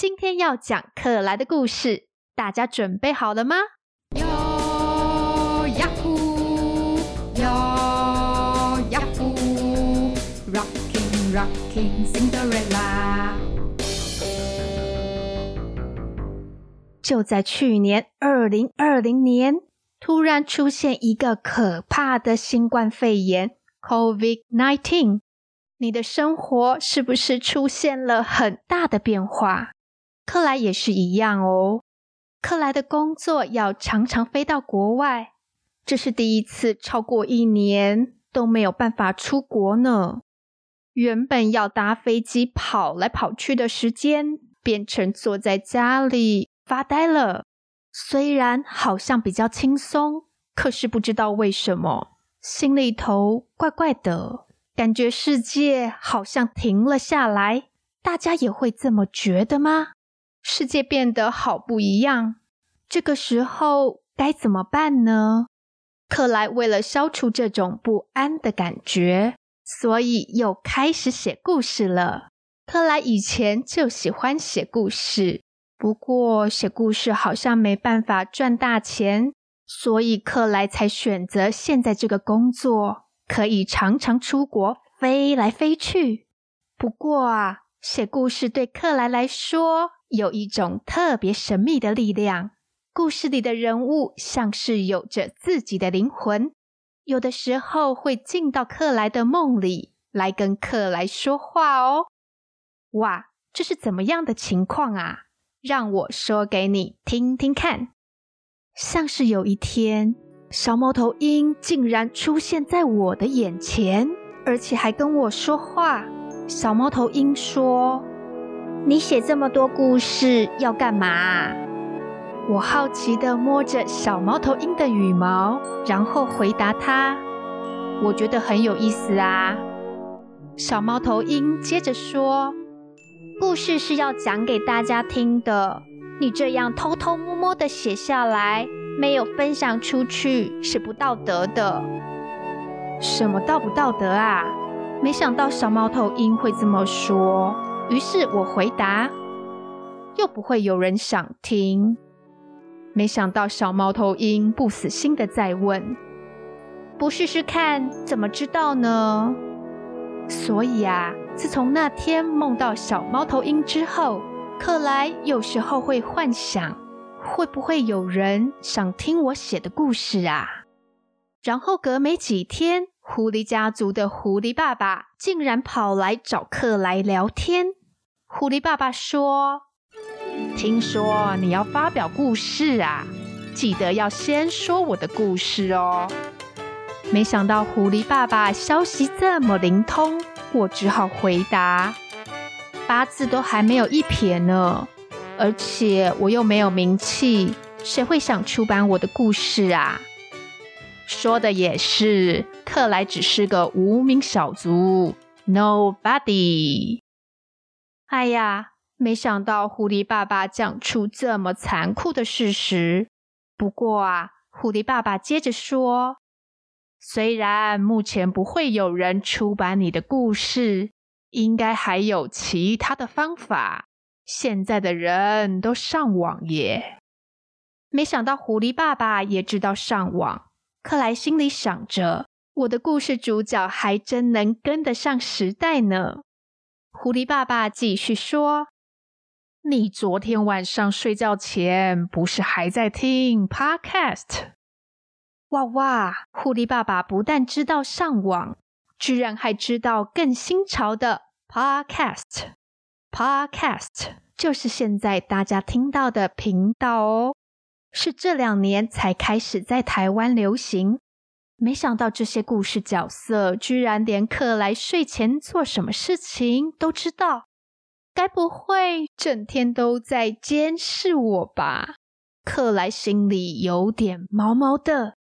今天要讲克莱的故事，大家准备好了吗？哟呀呼，哟呀呼，Rocking Rocking Cinderella。就在去年二零二零年，突然出现一个可怕的新冠肺炎 （COVID-19），你的生活是不是出现了很大的变化？克莱也是一样哦。克莱的工作要常常飞到国外，这是第一次超过一年都没有办法出国呢。原本要搭飞机跑来跑去的时间，变成坐在家里发呆了。虽然好像比较轻松，可是不知道为什么，心里头怪怪的，感觉世界好像停了下来。大家也会这么觉得吗？世界变得好不一样，这个时候该怎么办呢？克莱为了消除这种不安的感觉，所以又开始写故事了。克莱以前就喜欢写故事，不过写故事好像没办法赚大钱，所以克莱才选择现在这个工作，可以常常出国飞来飞去。不过啊，写故事对克莱来说，有一种特别神秘的力量，故事里的人物像是有着自己的灵魂，有的时候会进到克莱的梦里来跟克莱说话哦。哇，这是怎么样的情况啊？让我说给你听听看。像是有一天，小猫头鹰竟然出现在我的眼前，而且还跟我说话。小猫头鹰说。你写这么多故事要干嘛？我好奇地摸着小猫头鹰的羽毛，然后回答他：“我觉得很有意思啊。”小猫头鹰接着说：“故事是要讲给大家听的，你这样偷偷摸摸地写下来，没有分享出去是不道德的。”什么道不道德啊？没想到小猫头鹰会这么说。于是我回答：“又不会有人想听。”没想到小猫头鹰不死心的再问：“不试试看，怎么知道呢？”所以啊，自从那天梦到小猫头鹰之后，克莱有时候会幻想，会不会有人想听我写的故事啊？然后隔没几天，狐狸家族的狐狸爸爸竟然跑来找克莱聊天。狐狸爸爸说：“听说你要发表故事啊，记得要先说我的故事哦。”没想到狐狸爸爸消息这么灵通，我只好回答：“八字都还没有一撇呢，而且我又没有名气，谁会想出版我的故事啊？”说的也是，克莱只是个无名小卒，Nobody。哎呀，没想到狐狸爸爸讲出这么残酷的事实。不过啊，狐狸爸爸接着说：“虽然目前不会有人出版你的故事，应该还有其他的方法。现在的人都上网耶。”没想到狐狸爸爸也知道上网。克莱心里想着：“我的故事主角还真能跟得上时代呢。”狐狸爸爸继续说：“你昨天晚上睡觉前不是还在听 Podcast？” 哇哇！狐狸爸爸不但知道上网，居然还知道更新潮的 Podcast。Podcast 就是现在大家听到的频道哦，是这两年才开始在台湾流行。没想到这些故事角色居然连克莱睡前做什么事情都知道，该不会整天都在监视我吧？克莱心里有点毛毛的。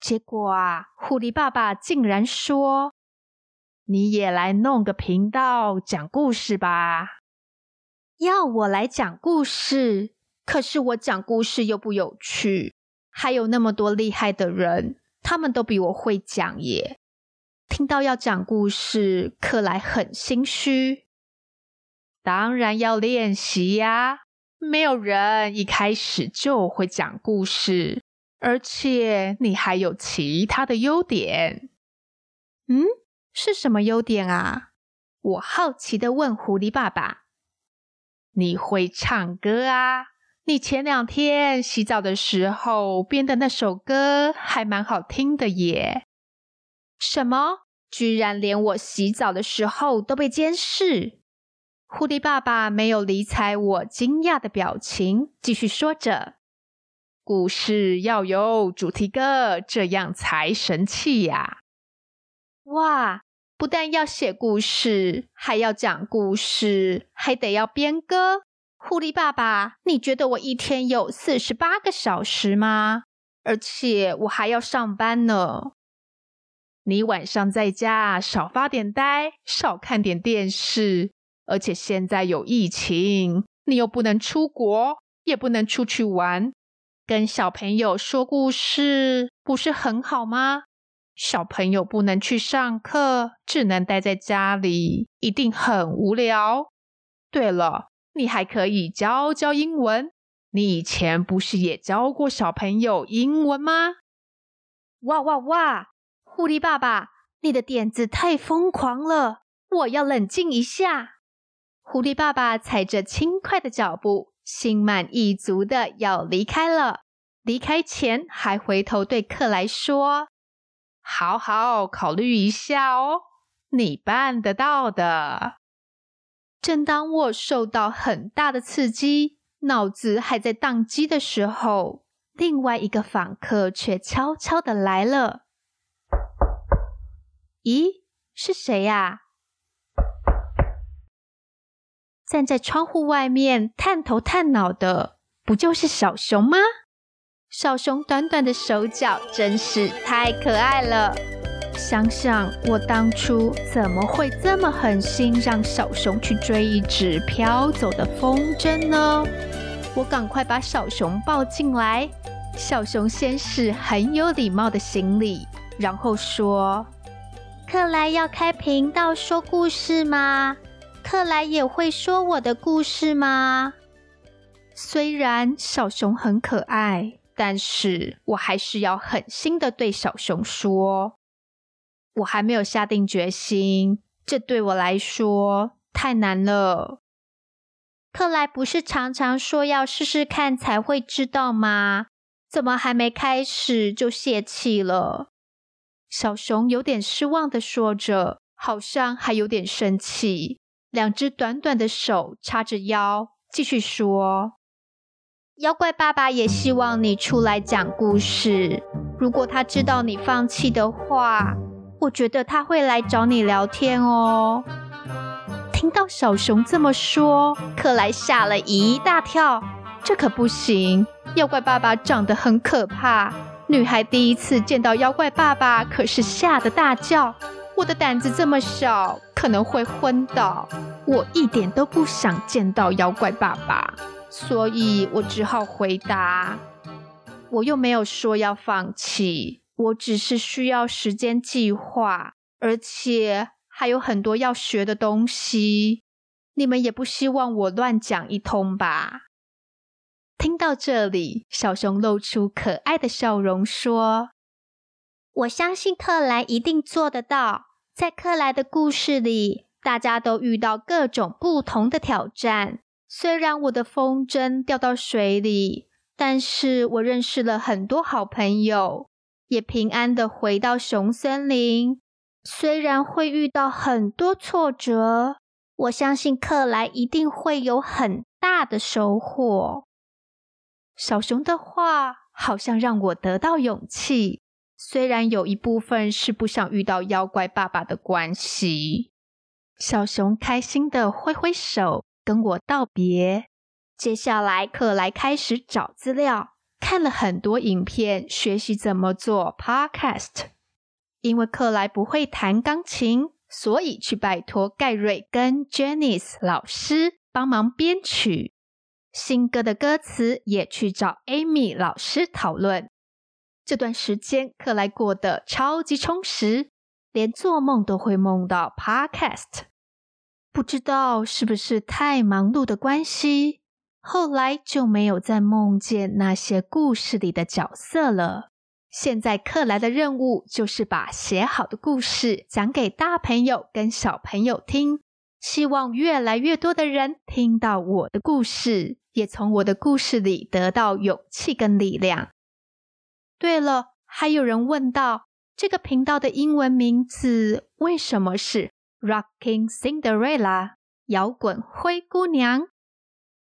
结果啊，狐狸爸爸竟然说：“你也来弄个频道讲故事吧。”要我来讲故事，可是我讲故事又不有趣，还有那么多厉害的人。他们都比我会讲耶！听到要讲故事，克莱很心虚。当然要练习呀。没有人一开始就会讲故事，而且你还有其他的优点。嗯，是什么优点啊？我好奇的问狐狸爸爸。你会唱歌啊？你前两天洗澡的时候编的那首歌还蛮好听的耶。什么？居然连我洗澡的时候都被监视？狐狸爸爸没有理睬我惊讶的表情，继续说着：“故事要有主题歌，这样才神气呀！”哇，不但要写故事，还要讲故事，还得要编歌。狐狸爸爸，你觉得我一天有四十八个小时吗？而且我还要上班呢。你晚上在家少发点呆，少看点电视。而且现在有疫情，你又不能出国，也不能出去玩，跟小朋友说故事不是很好吗？小朋友不能去上课，只能待在家里，一定很无聊。对了，你还可以教教英文，你以前不是也教过小朋友英文吗？哇哇哇！狐狸爸爸，你的点子太疯狂了，我要冷静一下。狐狸爸爸踩着轻快的脚步，心满意足的要离开了。离开前，还回头对克莱说：“好好考虑一下哦，你办得到的。”正当我受到很大的刺激，脑子还在当机的时候，另外一个访客却悄悄的来了。咦，是谁呀？站在窗户外面探头探脑的，不就是小熊吗？小熊短短的手脚真是太可爱了。想想我当初怎么会这么狠心让小熊去追一只飘走的风筝呢？我赶快把小熊抱进来。小熊先是很有礼貌的行礼，然后说：“克莱要开频道说故事吗？”克莱也会说我的故事吗？虽然小熊很可爱，但是我还是要狠心的对小熊说，我还没有下定决心，这对我来说太难了。克莱不是常常说要试试看才会知道吗？怎么还没开始就泄气了？小熊有点失望的说着，好像还有点生气。两只短短的手叉着腰，继续说：“妖怪爸爸也希望你出来讲故事。如果他知道你放弃的话，我觉得他会来找你聊天哦。”听到小熊这么说，克莱吓了一大跳。这可不行！妖怪爸爸长得很可怕，女孩第一次见到妖怪爸爸，可是吓得大叫。我的胆子这么小，可能会昏倒。我一点都不想见到妖怪爸爸，所以我只好回答。我又没有说要放弃，我只是需要时间计划，而且还有很多要学的东西。你们也不希望我乱讲一通吧？听到这里，小熊露出可爱的笑容，说：“我相信克莱一定做得到。”在克莱的故事里，大家都遇到各种不同的挑战。虽然我的风筝掉到水里，但是我认识了很多好朋友，也平安的回到熊森林。虽然会遇到很多挫折，我相信克莱一定会有很大的收获。小熊的话好像让我得到勇气。虽然有一部分是不想遇到妖怪爸爸的关系，小熊开心的挥挥手跟我道别。接下来，克莱开始找资料，看了很多影片，学习怎么做 podcast。因为克莱不会弹钢琴，所以去拜托盖瑞跟 Janice 老师帮忙编曲。新歌的歌词也去找 Amy 老师讨论。这段时间，克莱过得超级充实，连做梦都会梦到 Podcast。不知道是不是太忙碌的关系，后来就没有再梦见那些故事里的角色了。现在克莱的任务就是把写好的故事讲给大朋友跟小朋友听，希望越来越多的人听到我的故事，也从我的故事里得到勇气跟力量。对了，还有人问到这个频道的英文名字为什么是 Rocking Cinderella 摇滚灰姑娘？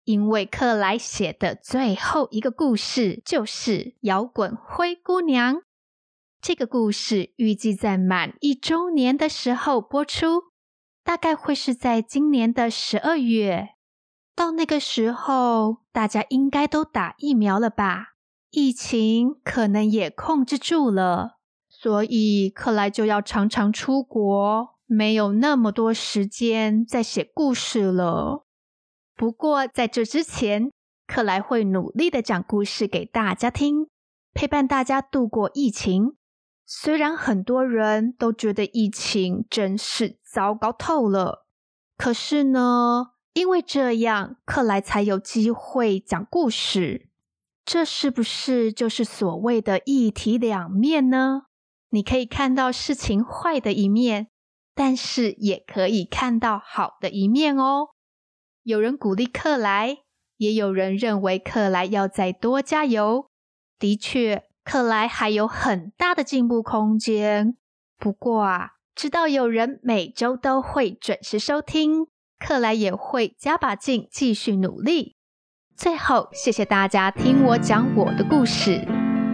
因为克莱写的最后一个故事就是《摇滚灰姑娘》。这个故事预计在满一周年的时候播出，大概会是在今年的十二月。到那个时候，大家应该都打疫苗了吧？疫情可能也控制住了，所以克莱就要常常出国，没有那么多时间再写故事了。不过，在这之前，克莱会努力的讲故事给大家听，陪伴大家度过疫情。虽然很多人都觉得疫情真是糟糕透了，可是呢，因为这样，克莱才有机会讲故事。这是不是就是所谓的一体两面呢？你可以看到事情坏的一面，但是也可以看到好的一面哦。有人鼓励克莱，也有人认为克莱要再多加油。的确，克莱还有很大的进步空间。不过啊，知道有人每周都会准时收听，克莱也会加把劲，继续努力。最后，谢谢大家听我讲我的故事。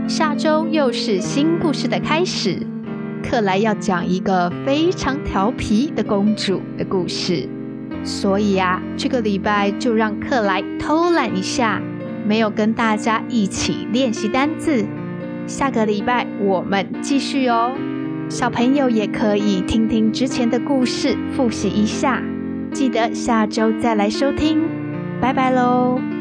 下周又是新故事的开始，克莱要讲一个非常调皮的公主的故事。所以啊，这个礼拜就让克莱偷懒一下，没有跟大家一起练习单字。下个礼拜我们继续哦，小朋友也可以听听之前的故事，复习一下。记得下周再来收听，拜拜喽。